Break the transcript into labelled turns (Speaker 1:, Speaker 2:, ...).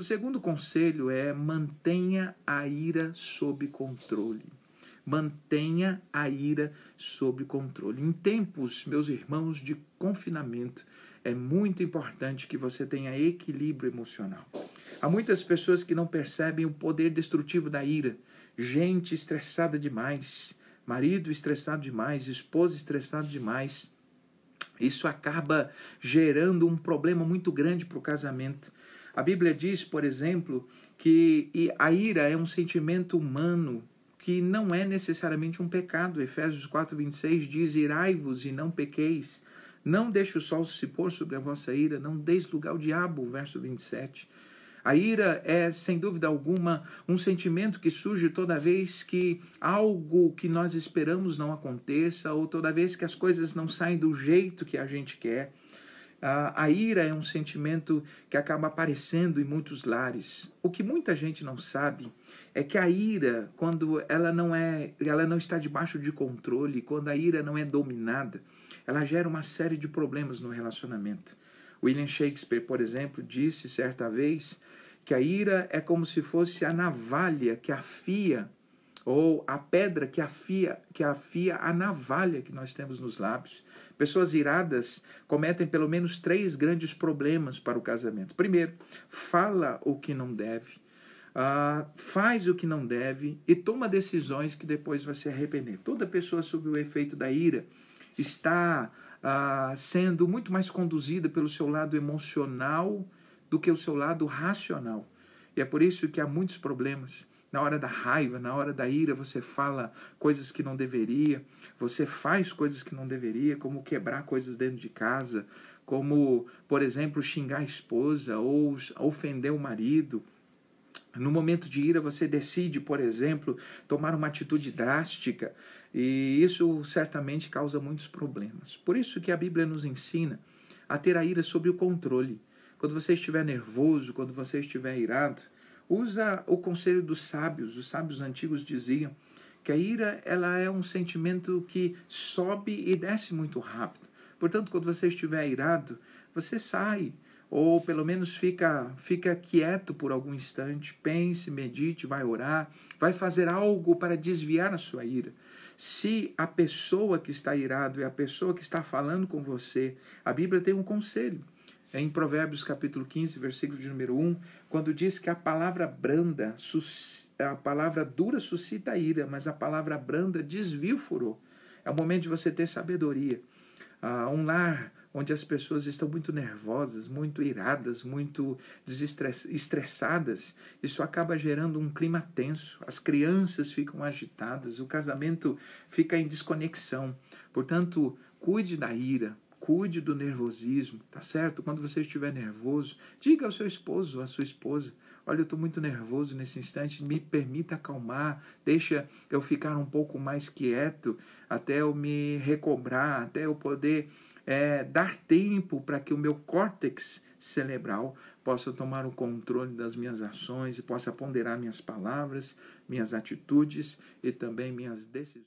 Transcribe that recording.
Speaker 1: O segundo conselho é mantenha a ira sob controle. Mantenha a ira sob controle. Em tempos, meus irmãos, de confinamento, é muito importante que você tenha equilíbrio emocional. Há muitas pessoas que não percebem o poder destrutivo da ira. Gente estressada demais, marido estressado demais, esposa estressada demais. Isso acaba gerando um problema muito grande para o casamento. A Bíblia diz, por exemplo, que a ira é um sentimento humano que não é necessariamente um pecado. Efésios 4:26 diz: "Irai-vos e não pequeis. Não deixe o sol se pôr sobre a vossa ira, não deis lugar ao diabo", verso 27. A ira é, sem dúvida alguma, um sentimento que surge toda vez que algo que nós esperamos não aconteça ou toda vez que as coisas não saem do jeito que a gente quer. A, ira é um sentimento que acaba aparecendo em muitos lares. O que muita gente não sabe é que a ira, quando ela não é, ela não está debaixo de controle, quando a ira não é dominada, ela gera uma série de problemas no relacionamento. William Shakespeare, por exemplo, disse certa vez que a ira é como se fosse a navalha que afia ou a pedra que afia, que afia a navalha que nós temos nos lábios. Pessoas iradas cometem pelo menos três grandes problemas para o casamento. Primeiro, fala o que não deve, uh, faz o que não deve e toma decisões que depois vai se arrepender. Toda pessoa sob o efeito da ira está uh, sendo muito mais conduzida pelo seu lado emocional do que o seu lado racional. E é por isso que há muitos problemas na hora da raiva, na hora da ira, você fala coisas que não deveria, você faz coisas que não deveria, como quebrar coisas dentro de casa, como, por exemplo, xingar a esposa ou ofender o marido. No momento de ira, você decide, por exemplo, tomar uma atitude drástica, e isso certamente causa muitos problemas. Por isso que a Bíblia nos ensina a ter a ira sob o controle. Quando você estiver nervoso, quando você estiver irado, usa o conselho dos sábios. Os sábios antigos diziam que a ira ela é um sentimento que sobe e desce muito rápido. Portanto, quando você estiver irado, você sai ou pelo menos fica fica quieto por algum instante, pense, medite, vai orar, vai fazer algo para desviar a sua ira. Se a pessoa que está irado é a pessoa que está falando com você, a Bíblia tem um conselho em Provérbios capítulo 15, versículo de número 1, quando diz que a palavra branda, a palavra dura suscita ira, mas a palavra branda desvia o furor. É o momento de você ter sabedoria. Uh, um lar onde as pessoas estão muito nervosas, muito iradas, muito estressadas, isso acaba gerando um clima tenso. As crianças ficam agitadas, o casamento fica em desconexão. Portanto, cuide da ira, cuide do nervosismo, tá certo? Quando você estiver nervoso, diga ao seu esposo, à sua esposa, olha, eu estou muito nervoso nesse instante, me permita acalmar, deixa eu ficar um pouco mais quieto, até eu me recobrar, até eu poder é, dar tempo para que o meu córtex cerebral possa tomar o controle das minhas ações e possa ponderar minhas palavras, minhas atitudes e também minhas decisões.